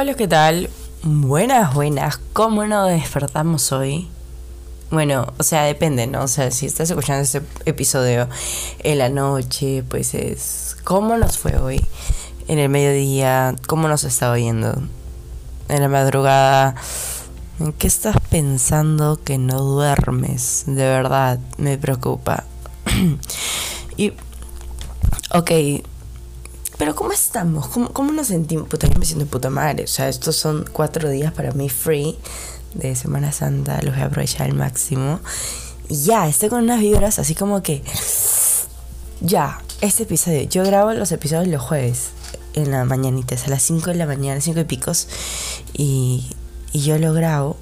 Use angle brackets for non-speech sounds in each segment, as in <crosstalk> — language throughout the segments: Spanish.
Hola, ¿qué tal? Buenas, buenas. ¿Cómo nos despertamos hoy? Bueno, o sea, depende, ¿no? O sea, si estás escuchando este episodio en la noche, pues es cómo nos fue hoy. En el mediodía, cómo nos está oyendo. En la madrugada, ¿en qué estás pensando que no duermes? De verdad, me preocupa. <clears throat> y, ok, pero ¿cómo estamos? ¿Cómo, cómo nos sentimos? Puta, yo me siento puta madre. O sea, estos son cuatro días para mí free de Semana Santa. Los voy a aprovechar al máximo. Y ya, estoy con unas vibras así como que... Ya, este episodio. Yo grabo los episodios los jueves en la mañanita, a las 5 de la mañana, 5 y picos. Y, y yo lo grabo,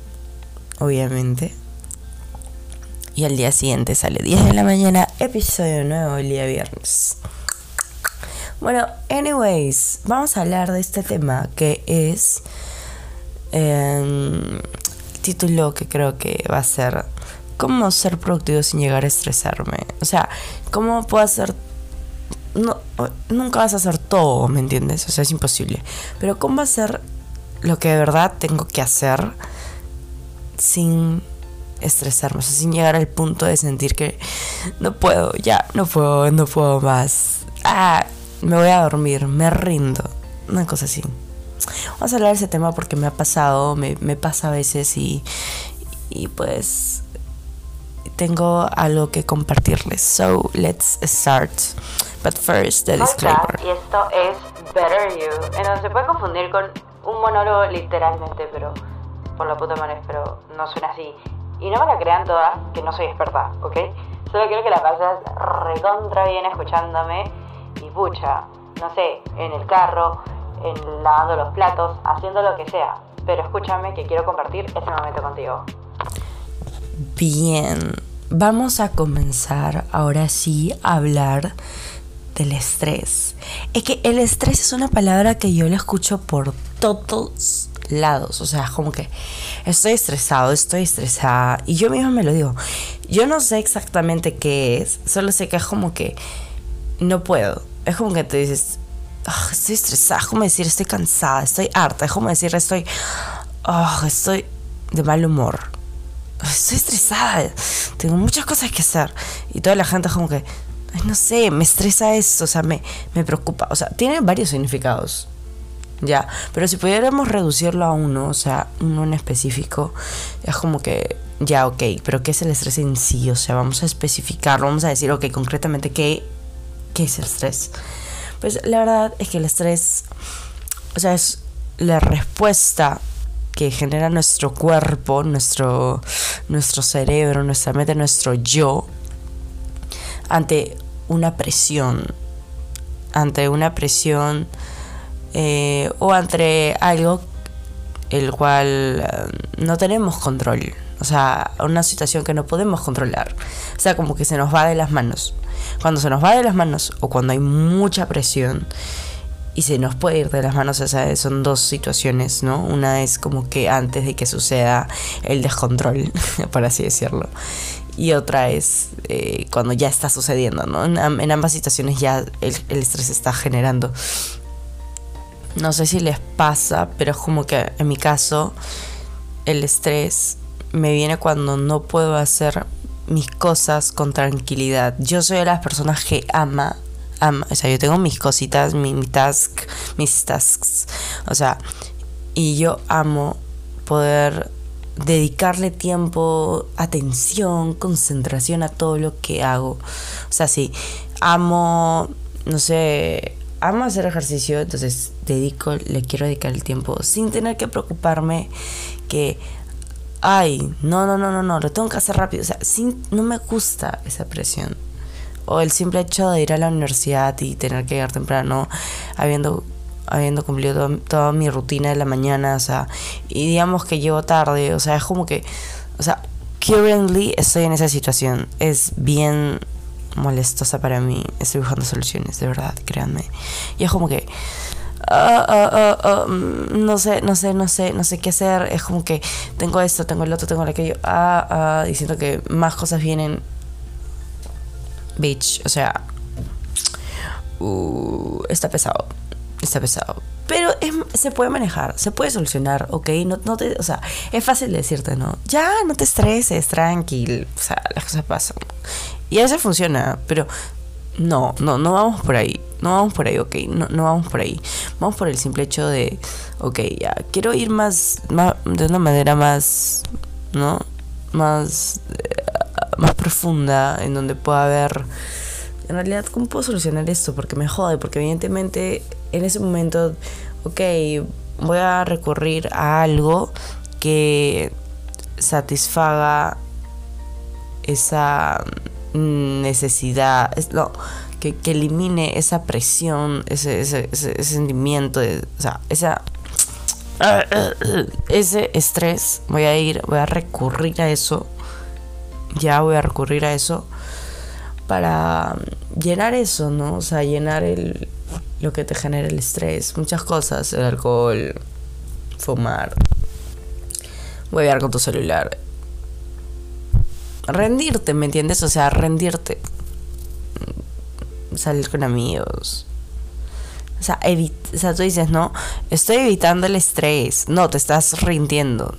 obviamente. Y al día siguiente sale 10 de la mañana, episodio nuevo el día viernes. Bueno, anyways, vamos a hablar de este tema que es el título que creo que va a ser cómo ser productivo sin llegar a estresarme. O sea, cómo puedo hacer no, nunca vas a hacer todo, ¿me entiendes? O sea, es imposible. Pero cómo hacer lo que de verdad tengo que hacer sin estresarme, o sea, sin llegar al punto de sentir que no puedo, ya, no puedo, no puedo más. Ah, me voy a dormir, me rindo, una cosa así. Vamos a hablar de ese tema porque me ha pasado, me, me pasa a veces y, y pues tengo algo que compartirles. So, let's start. But first, the disclaimer. Y esto es Better You. En donde se puede confundir con un monólogo literalmente, pero por la puta madre, pero no suena así. Y no me la crean todas, que no soy experta, ¿ok? Solo quiero que la pases recontra bien escuchándome y pucha, no sé, en el carro, lavando los platos, haciendo lo que sea. Pero escúchame que quiero compartir ese momento contigo. Bien, vamos a comenzar ahora sí a hablar del estrés. Es que el estrés es una palabra que yo la escucho por todos lados. O sea, como que estoy estresado, estoy estresada. Y yo misma me lo digo. Yo no sé exactamente qué es, solo sé que es como que no puedo. Es como que te dices, "Ah, estoy estresada, es como decir, estoy cansada, estoy harta, es como decir, estoy, ah, estoy de mal humor. Estoy estresada, tengo muchas cosas que hacer. Y toda la gente es como que, no sé, me estresa eso, o sea, me, me preocupa. O sea, tiene varios significados. Ya, pero si pudiéramos reducirlo a uno, o sea, uno en específico, es como que, ya, ok, pero ¿qué es el estrés en sí? O sea, vamos a especificarlo, vamos a decir, ok, concretamente, ¿qué, qué es el estrés? Pues la verdad es que el estrés, o sea, es la respuesta que genera nuestro cuerpo, nuestro, nuestro cerebro, nuestra mente, nuestro yo, ante una presión, ante una presión eh, o ante algo el cual eh, no tenemos control. O sea, una situación que no podemos controlar. O sea, como que se nos va de las manos. Cuando se nos va de las manos o cuando hay mucha presión y se nos puede ir de las manos, o son dos situaciones, ¿no? Una es como que antes de que suceda el descontrol, <laughs> por así decirlo. Y otra es eh, cuando ya está sucediendo, ¿no? En, am- en ambas situaciones ya el, estrés está generando. No sé si les pasa, pero es como que en mi caso el estrés me viene cuando no puedo hacer mis cosas con tranquilidad. Yo soy de las personas que ama, ama, o sea, yo tengo mis cositas, mi, mi task, mis tasks, o sea, y yo amo poder dedicarle tiempo, atención, concentración a todo lo que hago. O sea, sí, amo, no sé, amo hacer ejercicio, entonces dedico, le quiero dedicar el tiempo sin tener que preocuparme que, ay, no, no, no, no, no, lo tengo que hacer rápido. O sea, sin, no me gusta esa presión. O el simple hecho de ir a la universidad y tener que llegar temprano, habiendo habiendo cumplido toda mi rutina de la mañana, o sea, y digamos que llego tarde, o sea, es como que, o sea, currently estoy en esa situación, es bien molestosa para mí, estoy buscando soluciones, de verdad, créanme, y es como que, ah, ah, ah, mm, no sé, no sé, no sé, no sé qué hacer, es como que tengo esto, tengo el otro, tengo aquello, ah, ah, diciendo que más cosas vienen, bitch, o sea, uh, está pesado está pesado. Pero se puede manejar, se puede solucionar, ¿ok? No, no te, o sea, es fácil decirte, ¿no? Ya, no te estreses, tranquilo. O sea, las cosas pasan. Y a veces funciona, pero no, no, no vamos por ahí. No vamos por ahí, ok. No, no vamos por ahí. Vamos por el simple hecho de, ok, ya, quiero ir más, más de una manera más, ¿no? Más, eh, más profunda, en donde pueda haber en realidad, ¿cómo puedo solucionar esto? Porque me jode, porque evidentemente en ese momento, ok, voy a recurrir a algo que satisfaga esa necesidad, no, que, elimine esa presión, ese, ese, ese, sentimiento, de, o sea, esa, ese estrés, voy a ir, voy a recurrir a eso, ya voy a recurrir a eso para llenar eso, ¿no? O sea, llenar el, lo que te genera el estrés, muchas cosas, el alcohol, fumar, huevear con tu celular. Rendirte, ¿me entiendes? O sea, rendirte. Salir con amigos. O sea, o sea, tú dices, no, estoy evitando el estrés. No, te estás rindiendo.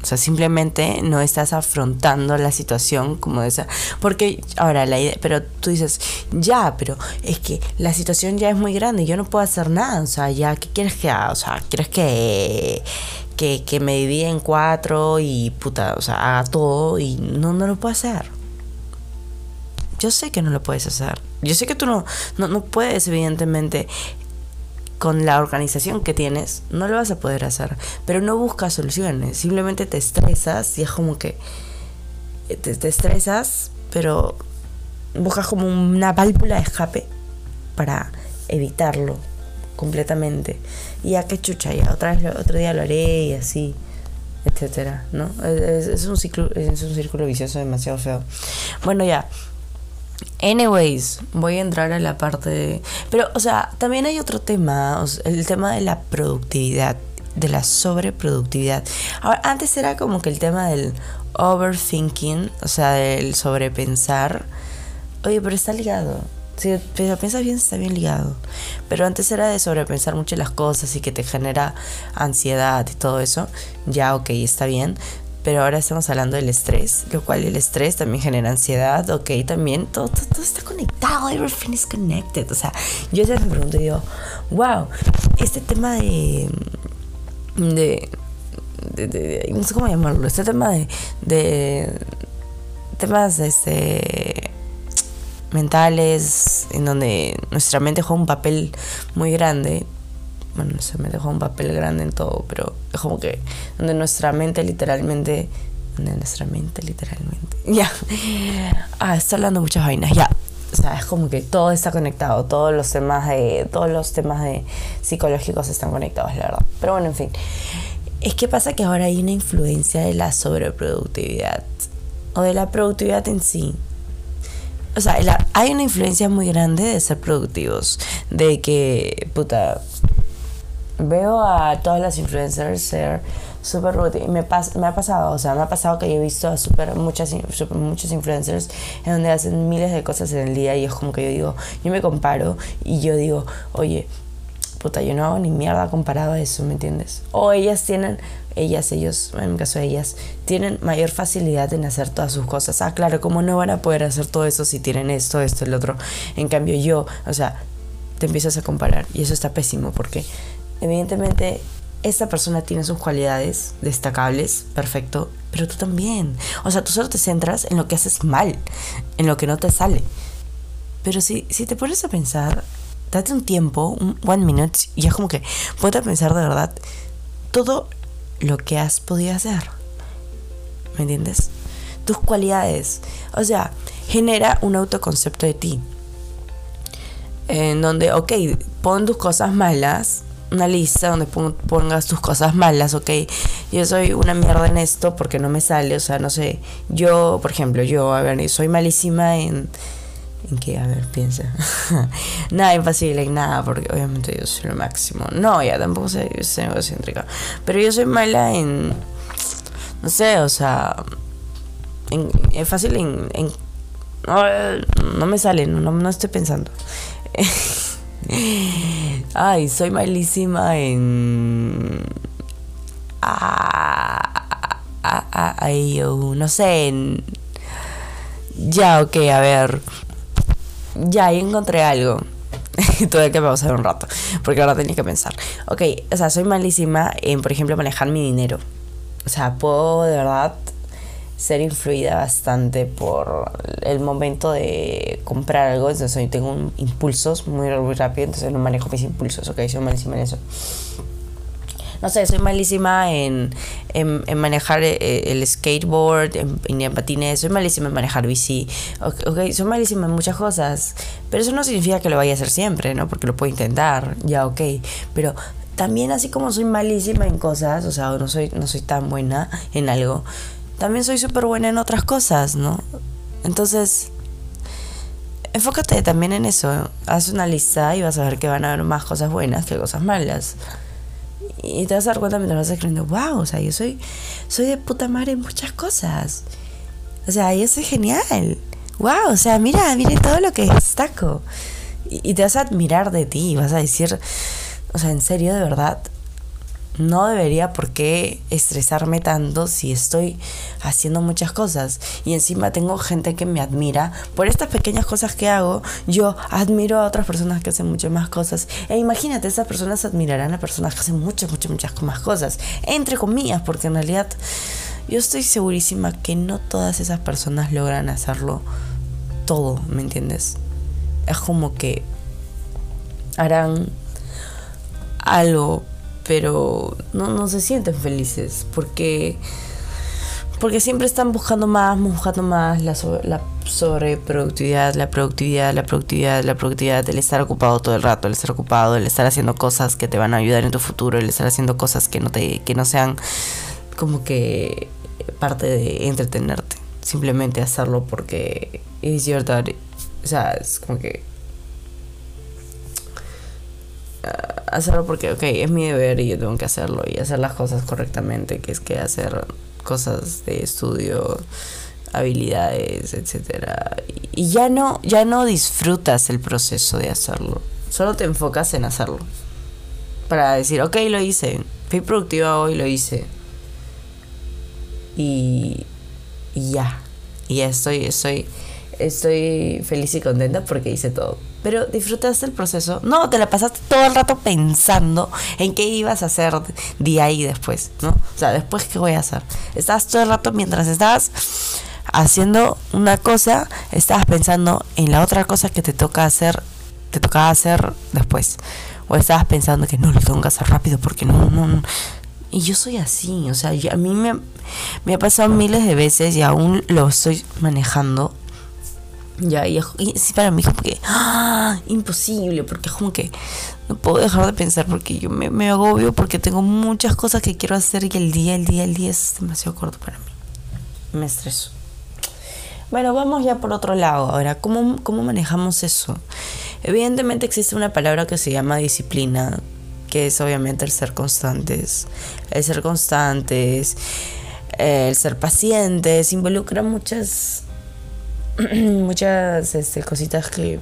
O sea, simplemente no estás afrontando la situación como esa. Porque, ahora, la idea, pero tú dices, ya, pero es que la situación ya es muy grande yo no puedo hacer nada. O sea, ya, ¿qué quieres que haga? O sea, ¿quieres que, que, que me divida en cuatro y puta, o sea, haga todo y no, no lo puedo hacer? Yo sé que no lo puedes hacer. Yo sé que tú no, no, no puedes, evidentemente, con la organización que tienes, no lo vas a poder hacer. Pero no buscas soluciones, simplemente te estresas y es como que eh, te, estresas, pero buscas como una válvula de escape para evitarlo completamente. Y a qué chucha, ya otra vez otro día lo haré y así, etcétera, ¿no? Es, un ciclo, es un círculo vicioso demasiado feo. Bueno, ya. Anyways, voy a entrar a la parte de... Pero, o sea, también hay otro tema, el tema de la productividad, de la sobreproductividad. Ahora, antes era como que el tema del overthinking, o sea, del sobrepensar. Oye, pero está ligado. Si piensas bien, está bien ligado. Pero antes era de sobrepensar mucho las cosas y que te genera ansiedad y todo eso. Ya, ok, está bien pero ahora estamos hablando del estrés, lo cual el estrés también genera ansiedad, ok, también todo, todo, está conectado, everything is connected, o sea, yo ya me pregunto, digo, wow, este tema de, de, de, no sé cómo llamarlo, este tema de, de temas este mentales en donde nuestra mente juega un papel muy grande bueno, se me dejó un papel grande en todo, pero como que donde nuestra mente literalmente, donde nuestra mente literalmente, <laughs> ya, ah, está hablando muchas vainas, ya, o sea, es como que todo está conectado, todos los temas de, todos los temas de psicológicos están conectados, la verdad, pero bueno, en fin, es que pasa que ahora hay una influencia de la sobreproductividad o de la productividad en sí. O sea, hay una influencia muy grande de ser productivos. De que, puta, veo a todas las influencers ser súper me, me ha pasado, o sea, me ha pasado que yo he visto a super muchas, super muchos influencers en donde hacen miles de cosas en el día y es como que yo digo, yo me comparo y yo digo, oye, puta, yo no hago ni mierda comparado a eso, ¿me entiendes? O ellas tienen, ellas, ellos, en mi caso ellas, tienen mayor facilidad en hacer todas sus cosas. Ah, claro, ¿cómo no van a poder hacer todo eso si tienen esto, esto, el otro? En cambio yo, o sea, te empiezas a comparar y eso está pésimo porque evidentemente esta persona tiene sus cualidades destacables, perfecto, pero tú también. O sea, tú solo te centras en lo que haces mal, en lo que no te sale. Pero si, si te pones a pensar, date un tiempo, un one minute, y es como que ponte a pensar de verdad todo lo que has podido hacer. ¿Me entiendes? Tus cualidades. O sea, genera un autoconcepto de ti. En donde, ok, pon tus cosas malas una lista donde pongas tus cosas malas, ok, yo soy una mierda en esto porque no me sale, o sea, no sé, yo, por ejemplo, yo, a ver, soy malísima en... ¿En qué? A ver, piensa. <laughs> nada imposible en nada, porque obviamente yo soy lo máximo. No, ya tampoco soy, soy egocéntrica. Pero yo soy mala en... No sé, o sea... es fácil en... en no, me sale, no, no estoy pensando. <laughs> Ay, soy malísima en... Ah, ah, ah, ay, yo, no sé, en... Ya, ok, a ver. Ya, ahí encontré algo. <laughs> Tuve que pausar un rato, porque ahora tenía que pensar. Ok, o sea, soy malísima en, por ejemplo, manejar mi dinero. O sea, puedo de verdad ser influida bastante por el momento de comprar algo. Entonces, hoy tengo impulsos muy, muy rápido, entonces no manejo mis impulsos. Ok, soy malísima en eso. No sé, soy malísima en, en, en manejar eh, el skateboard, en, patines, soy malísima en manejar bici. Ok, ok, soy malísima en muchas cosas. Pero eso no significa que lo vaya a hacer siempre, ¿no? Porque lo puedo intentar, ya, ok. Pero también así como soy malísima en cosas, o sea, no soy, no soy tan buena en algo, también soy súper buena en otras cosas, ¿no? Entonces, enfócate también en eso. Haz una lista y vas a ver que van a haber más cosas buenas que cosas malas. Y te vas a dar cuenta mientras vas escribiendo, wow, o sea, yo soy, soy de puta madre en muchas cosas. O sea, yo soy genial. Wow, o sea, mira, mire todo lo que destaco. Y, y te vas a admirar de ti vas a decir, o sea, en serio, de verdad, no debería por qué estresarme tanto si estoy haciendo muchas cosas. Y encima tengo gente que me admira por estas pequeñas cosas que hago. Yo admiro a otras personas que hacen muchas más cosas. E imagínate esas personas admirarán a personas que hacen muchas muchas muchas más cosas. Entre comillas porque en realidad yo estoy segurísima que no todas esas personas logran hacerlo todo me entiendes es como que harán algo pero no, no se sienten felices porque porque siempre están buscando más, buscando más la, sobre, la sobreproductividad, la productividad, la productividad, la productividad, el estar ocupado todo el rato, el estar ocupado, el estar haciendo cosas que te van a ayudar en tu futuro, el estar haciendo cosas que no te que no sean como que parte de entretenerte, simplemente hacerlo porque es your duty. O sea, es como que hacerlo porque, ok, es mi deber y yo tengo que hacerlo y hacer las cosas correctamente, que es que hacer cosas de estudio, habilidades, etcétera. Y ya no, ya no disfrutas el proceso de hacerlo, solo te enfocas en hacerlo. Para decir, ok, lo hice, fui productiva hoy, lo hice. Y, y ya, y ya estoy, estoy, estoy feliz y contenta porque hice todo. Pero disfrutaste el proceso. No, te la pasaste todo el rato pensando en qué ibas a hacer de ahí después, ¿no? O sea, después qué voy a hacer. Estabas todo el rato mientras estabas haciendo una cosa, estabas pensando en la otra cosa que te toca hacer, te tocaba hacer después. O estabas pensando que no lo tengo que hacer rápido porque no, no, no. Y yo soy así, o sea, yo, a mí me, me ha pasado miles de veces y aún lo estoy manejando ya, y, y sí, para mí como que, ¡ah! imposible, porque es como que no puedo dejar de pensar porque yo me, me, agobio porque tengo muchas cosas que quiero hacer y el día, el día, el día es demasiado corto para mí. Me estreso. Bueno, vamos ya por otro lado. Ahora, ¿cómo, cómo manejamos eso? Evidentemente existe una palabra que se llama disciplina, que es obviamente el ser constantes. El ser constantes, el ser pacientes, involucra muchas <clears throat> muchas este, cositas que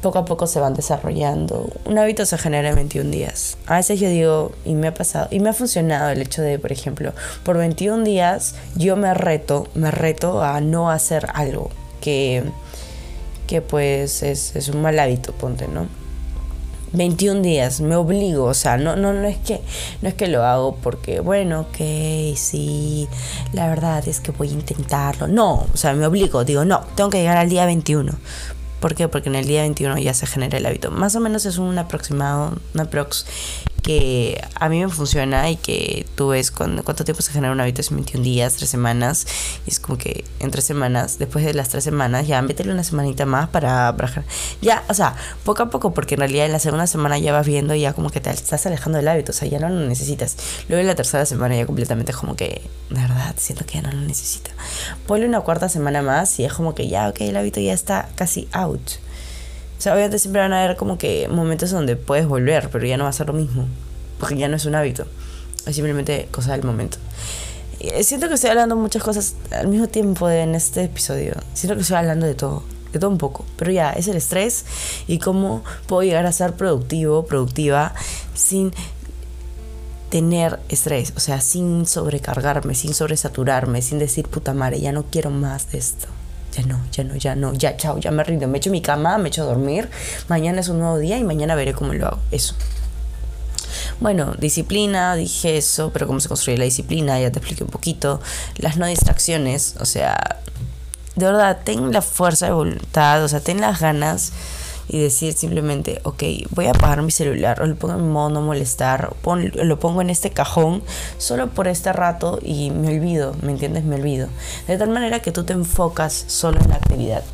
poco a poco se van desarrollando. Un hábito se genera en 21 días. A veces yo digo, y me ha pasado, y me ha funcionado el hecho de, por ejemplo, por 21 días yo me reto, me reto a no hacer algo que, que pues es, es un mal hábito, ponte, ¿no? 21 días, me obligo, o sea, no, no, no es que no es que lo hago porque, bueno, ok, sí, la verdad es que voy a intentarlo. No, o sea, me obligo, digo, no, tengo que llegar al día 21. ¿Por qué? Porque en el día 21 ya se genera el hábito. Más o menos es un aproximado, una prox que a mí me funciona y que tú ves cuando, cuánto tiempo se genera un hábito, es 21 días, 3 semanas, y es como que en 3 semanas, después de las 3 semanas, ya métele una semanita más para, para, ya, o sea, poco a poco, porque en realidad en la segunda semana ya vas viendo ya como que te estás alejando del hábito, o sea, ya no lo necesitas. Luego en la tercera semana ya completamente es como que, de verdad, siento que ya no lo necesito. Ponle una cuarta semana más y es como que ya, ok, el hábito ya está casi out. O sea, obviamente siempre van a haber como que momentos donde puedes volver, pero ya no va a ser lo mismo. Porque ya no es un hábito. Es simplemente cosa del momento. Y siento que estoy hablando muchas cosas al mismo tiempo en este episodio. Siento que estoy hablando de todo. de todo un poco. Pero ya, es el estrés y cómo puedo llegar a ser productivo, productiva, sin tener estrés, o sea, sin sobrecargarme, sin sobresaturarme, sin decir puta madre, ya no quiero más de esto. Ya no, ya no, ya no, ya chao, ya me rindo, me echo mi cama, me echo a dormir, mañana es un nuevo día y mañana veré cómo lo hago. Eso. Bueno, disciplina, dije eso, pero cómo se construye la disciplina, ya te expliqué un poquito. Las no distracciones, o sea, de verdad, ten la fuerza de voluntad, o sea, ten las ganas y decir simplemente, ok, voy a apagar mi celular o lo pongo en modo no molestar, lo pongo en este cajón solo por este rato y me olvido, ¿me entiendes? Me olvido. De tal manera que tú te enfocas solo en la actividad.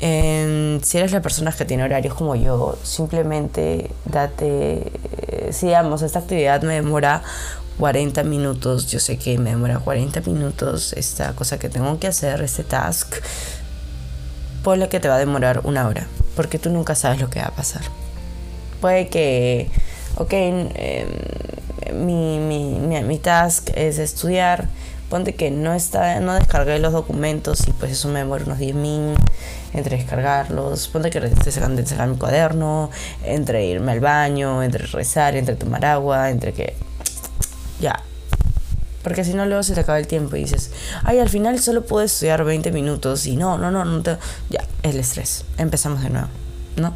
si eres la persona que tiene horarios como yo, simplemente date, si digamos, esta actividad me demora 40 minutos, yo sé que me demora 40 minutos esta cosa que tengo que hacer, este task, ponle que te va a demorar una hora, porque tú nunca sabes lo que va a pasar. Puede que, ok, em, mi, mi, mi, task es estudiar, ponte que no está no descargué los documentos y pues eso me demora unos 10 min entre descargarlos, ponte que estoy sacando de mi cuaderno, entre irme al baño, entre rezar, entre tomar agua, entre que porque si no, luego se te acaba el tiempo y dices, ay, al final solo puedo estudiar 20 minutos y no, no, no, no te... Ya, el estrés. Empezamos de nuevo, ¿no?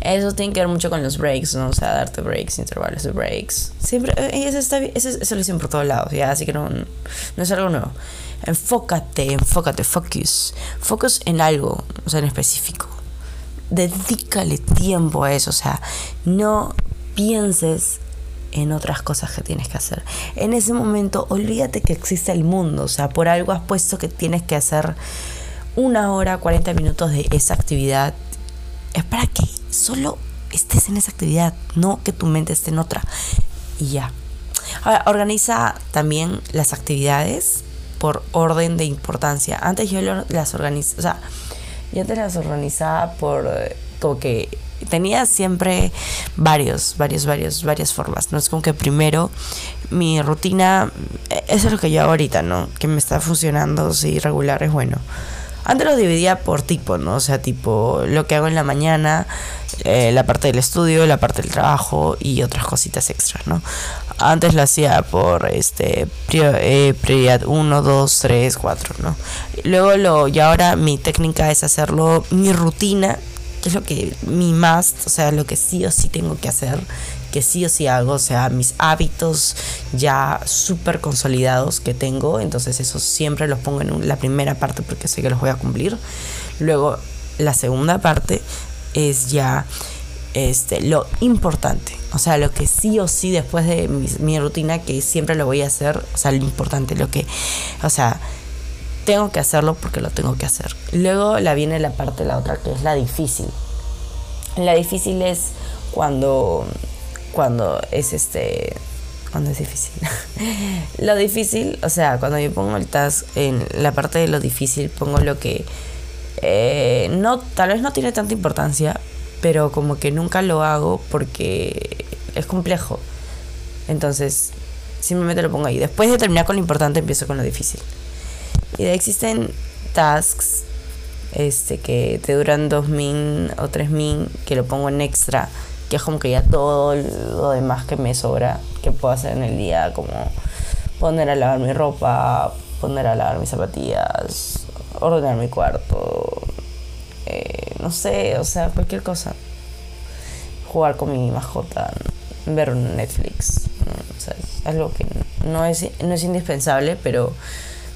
Eso tiene que ver mucho con los breaks, ¿no? O sea, darte breaks, intervalos de breaks. Siempre, eh, eso, está, eso lo dicen por todos lados, ¿ya? Así que no, no es algo nuevo. Enfócate, enfócate, focus. Focus en algo, o sea, en específico. Dedícale tiempo a eso, o sea, no pienses en otras cosas que tienes que hacer. En ese momento, olvídate que existe el mundo, o sea, por algo has puesto que tienes que hacer una hora, 40 minutos de esa actividad. Es para que solo estés en esa actividad, no que tu mente esté en otra. Y ya. Ahora, organiza también las actividades por orden de importancia. Antes yo las organizaba, o sea, yo te las organizaba por eh, como que tenía siempre varios, varios, varios, varias formas. No es como que primero mi rutina, eh, eso es lo que yo hago ahorita, ¿no? Que me está funcionando, sí, regular es bueno. Antes lo dividía por tipo, ¿no? O sea, tipo lo que hago en la mañana, eh, la parte del estudio, la parte del trabajo y otras cositas extras, ¿no? Antes lo hacía por este eh, prioridad 1, 2, 3, 4, ¿no? Luego lo, y ahora mi técnica es hacerlo, mi rutina es lo que mi más, o sea, lo que sí o sí tengo que hacer, que sí o sí hago, o sea, mis hábitos ya súper consolidados que tengo, entonces eso siempre los pongo en la primera parte porque sé que los voy a cumplir. Luego, la segunda parte es ya este, lo importante, o sea, lo que sí o sí después de mi, mi rutina, que siempre lo voy a hacer, o sea, lo importante, lo que, o sea, tengo que hacerlo porque lo tengo que hacer. Luego la viene la parte, la otra, que es la difícil. La difícil es cuando, cuando es este, cuando es difícil. <laughs> lo difícil, o sea, cuando yo pongo el task en la parte de lo difícil, pongo lo que eh, no, tal vez no tiene tanta importancia, pero como que nunca lo hago porque es complejo. Entonces, simplemente lo pongo ahí. Después de terminar con lo importante, empiezo con lo difícil. Y existen tasks este, que te duran dos min o tres min, que lo pongo en extra, que es como que ya todo lo demás que me sobra, que puedo hacer en el día, como poner a lavar mi ropa, poner a lavar mis zapatillas, ordenar mi cuarto, eh, no sé, o sea, cualquier cosa. Jugar con mi mascota, ver Netflix, o sea, algo que no es, no es indispensable, pero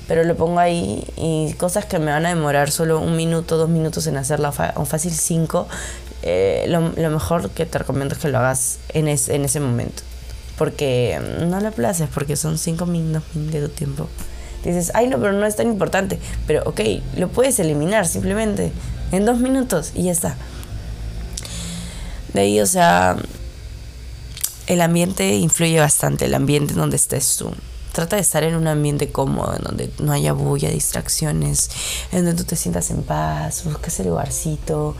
pero lo pongo ahí y cosas que me van a demorar solo un minuto, dos minutos en hacerla, o fácil cinco, eh, lo, mejor que te recomiendo es que lo hagas en, en ese momento. Porque no le places, porque son cinco minutos de tu tiempo. Dices, ay no, pero no es tan importante. Pero ok, lo puedes eliminar simplemente en dos minutos y ya está. De ahí, o sea, el ambiente influye bastante, el ambiente en donde estés tú. Trata de estar en un ambiente cómodo, en donde no haya bulla, distracciones, en donde tú te sientas en paz, busca ese lugarcito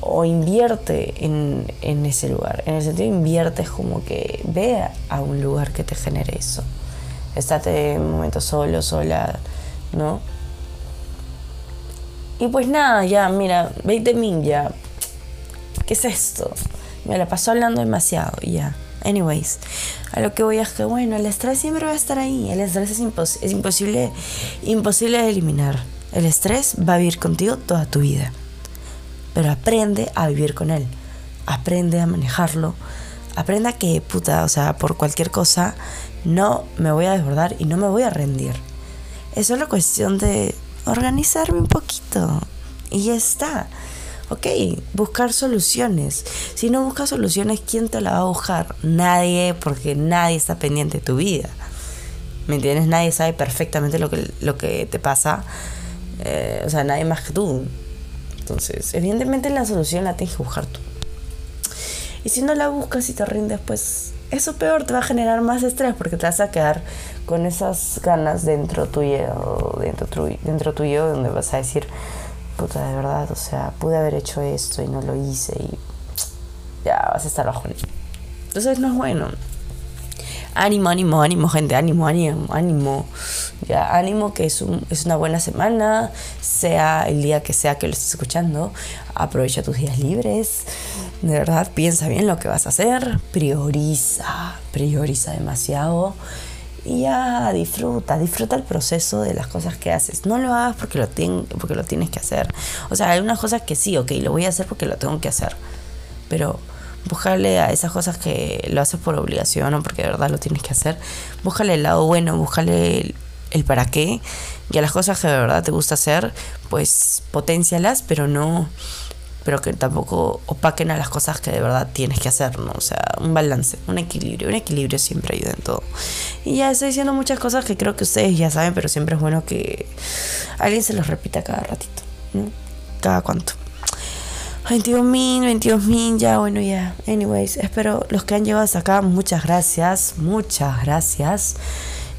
o invierte en, ese lugar. En el sentido invierte es como que ve a un lugar que te genere eso. Estate un momento solo, sola, ¿no? Y pues nada, ya, mira, 20 mil ya. ¿Qué es esto? Me la pasó hablando demasiado ya. Anyways, a lo que voy es que, bueno, el estrés siempre va a estar ahí. El estrés es, imposible, imposible de eliminar. El estrés va a vivir contigo toda tu vida. Pero aprende a vivir con él. Aprende a manejarlo. Aprende a que, puta, o sea, por cualquier cosa, no me voy a desbordar y no me voy a rendir. Es solo cuestión de organizarme un poquito. Y ya está. Ok, buscar soluciones. Si no buscas soluciones, ¿quién te la va a buscar? Nadie, porque nadie está pendiente de tu vida. ¿Me entiendes? Nadie sabe perfectamente lo que, lo que te pasa. Eh, o sea, nadie más que tú. Entonces, evidentemente la solución la tienes que buscar tú. Y si no la buscas y te rindes, pues eso peor te va a generar más estrés porque te vas a quedar con esas ganas dentro tuyo, dentro, dentro tuyo, donde vas a decir, puta, de verdad, o sea, pude haber hecho esto y no lo hice y ya vas a estar bajo. Entonces no es bueno. Ánimo, ánimo, ánimo, gente, ánimo, ánimo, ánimo. Ya, ánimo que es, un, es una buena semana, sea el día que sea que lo estés escuchando. Aprovecha tus días libres. De verdad, piensa bien lo que vas a hacer. Prioriza, prioriza demasiado y ya disfruta, disfruta el proceso de las cosas que haces. No lo hagas porque lo, porque lo tienes que hacer. O sea, hay unas cosas que sí, ok, lo voy a hacer porque lo tengo que hacer. Pero búscale a esas cosas que lo haces por obligación o porque de verdad lo tienes que hacer. Búscale el lado bueno, búscale el, el para qué. Y a las cosas que de verdad te gusta hacer, pues potencialas, pero no pero que tampoco opaquen a las cosas que de verdad tienes que hacer, ¿no? O sea, un balance, un equilibrio, un equilibrio siempre ayuda en todo. Y ya estoy diciendo muchas cosas que creo que ustedes ya saben, pero siempre es bueno que alguien se los repita cada ratito, ¿no? Cada cuánto. 22 mil, 22 mil, ya, bueno, ya. Anyways, espero los que han llegado hasta acá, muchas gracias, muchas gracias.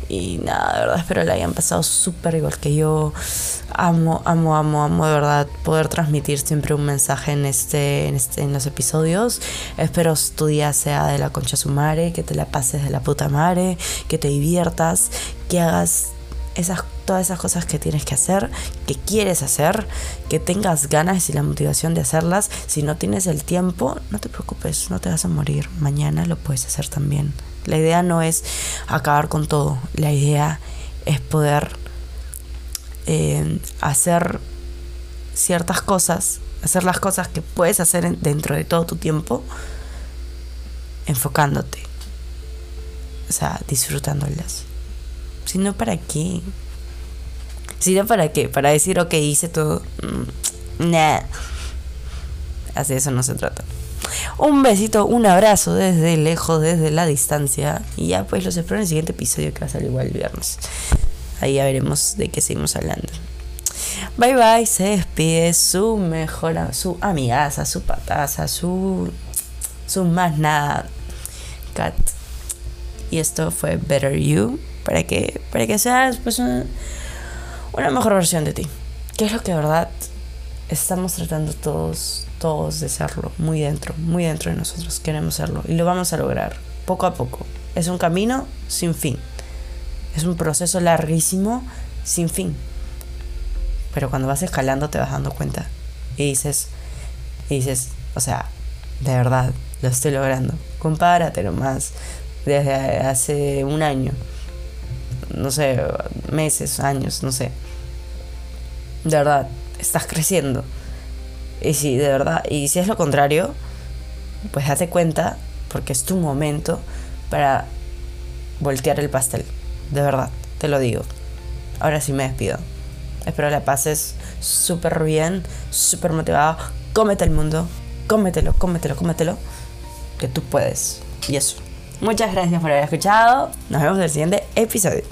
Y nada, de verdad, espero la hayan pasado súper igual que yo. Amo, amo, amo, amo de verdad poder transmitir siempre un mensaje en este, en este, en los episodios. Espero tu día sea de la concha su madre, que te la pases de la puta madre, que te diviertas, que hagas esas, todas esas cosas que tienes que hacer, que quieres hacer, que tengas ganas y la motivación de hacerlas. Si no tienes el tiempo, no te preocupes, no te vas a morir. Mañana lo puedes hacer también. La idea no es acabar con todo, la idea es poder eh, hacer ciertas cosas, hacer las cosas que puedes hacer dentro de todo tu tiempo, enfocándote, o sea, disfrutándolas. Si no, ¿para qué? Si no, ¿para qué? Para decir, ok, hice todo. Mm, nah. Así eso no se trata. Un besito, un abrazo desde lejos, desde la distancia. Y ya pues los espero en el siguiente episodio que va a salir igual el viernes. Ahí ya veremos de qué seguimos hablando. Bye bye, se despide su mejor, su amigaza, su pataza, su, su más nada, Cat. Y esto fue Better You, para que, para que seas pues una, una mejor versión de ti. Que es lo que de verdad estamos tratando todos todos de serlo, muy dentro, muy dentro de nosotros queremos serlo y lo vamos a lograr poco a poco. Es un camino sin fin. Es un proceso larguísimo sin fin. Pero cuando vas escalando te vas dando cuenta y dices, y dices, o sea, de verdad, lo estoy logrando. Compárate nomás desde hace un año, no sé, meses, años, no sé. De verdad, estás creciendo y si de verdad, y si es lo contrario, pues date cuenta, porque es tu momento para voltear el pastel. De verdad, te lo digo. Ahora sí me despido. Espero la pases súper bien, súper motivado. Cómete el mundo, cómetelo, cómetelo, cómetelo. Que tú puedes. Y eso. Muchas gracias por haber escuchado. Nos vemos en el siguiente episodio.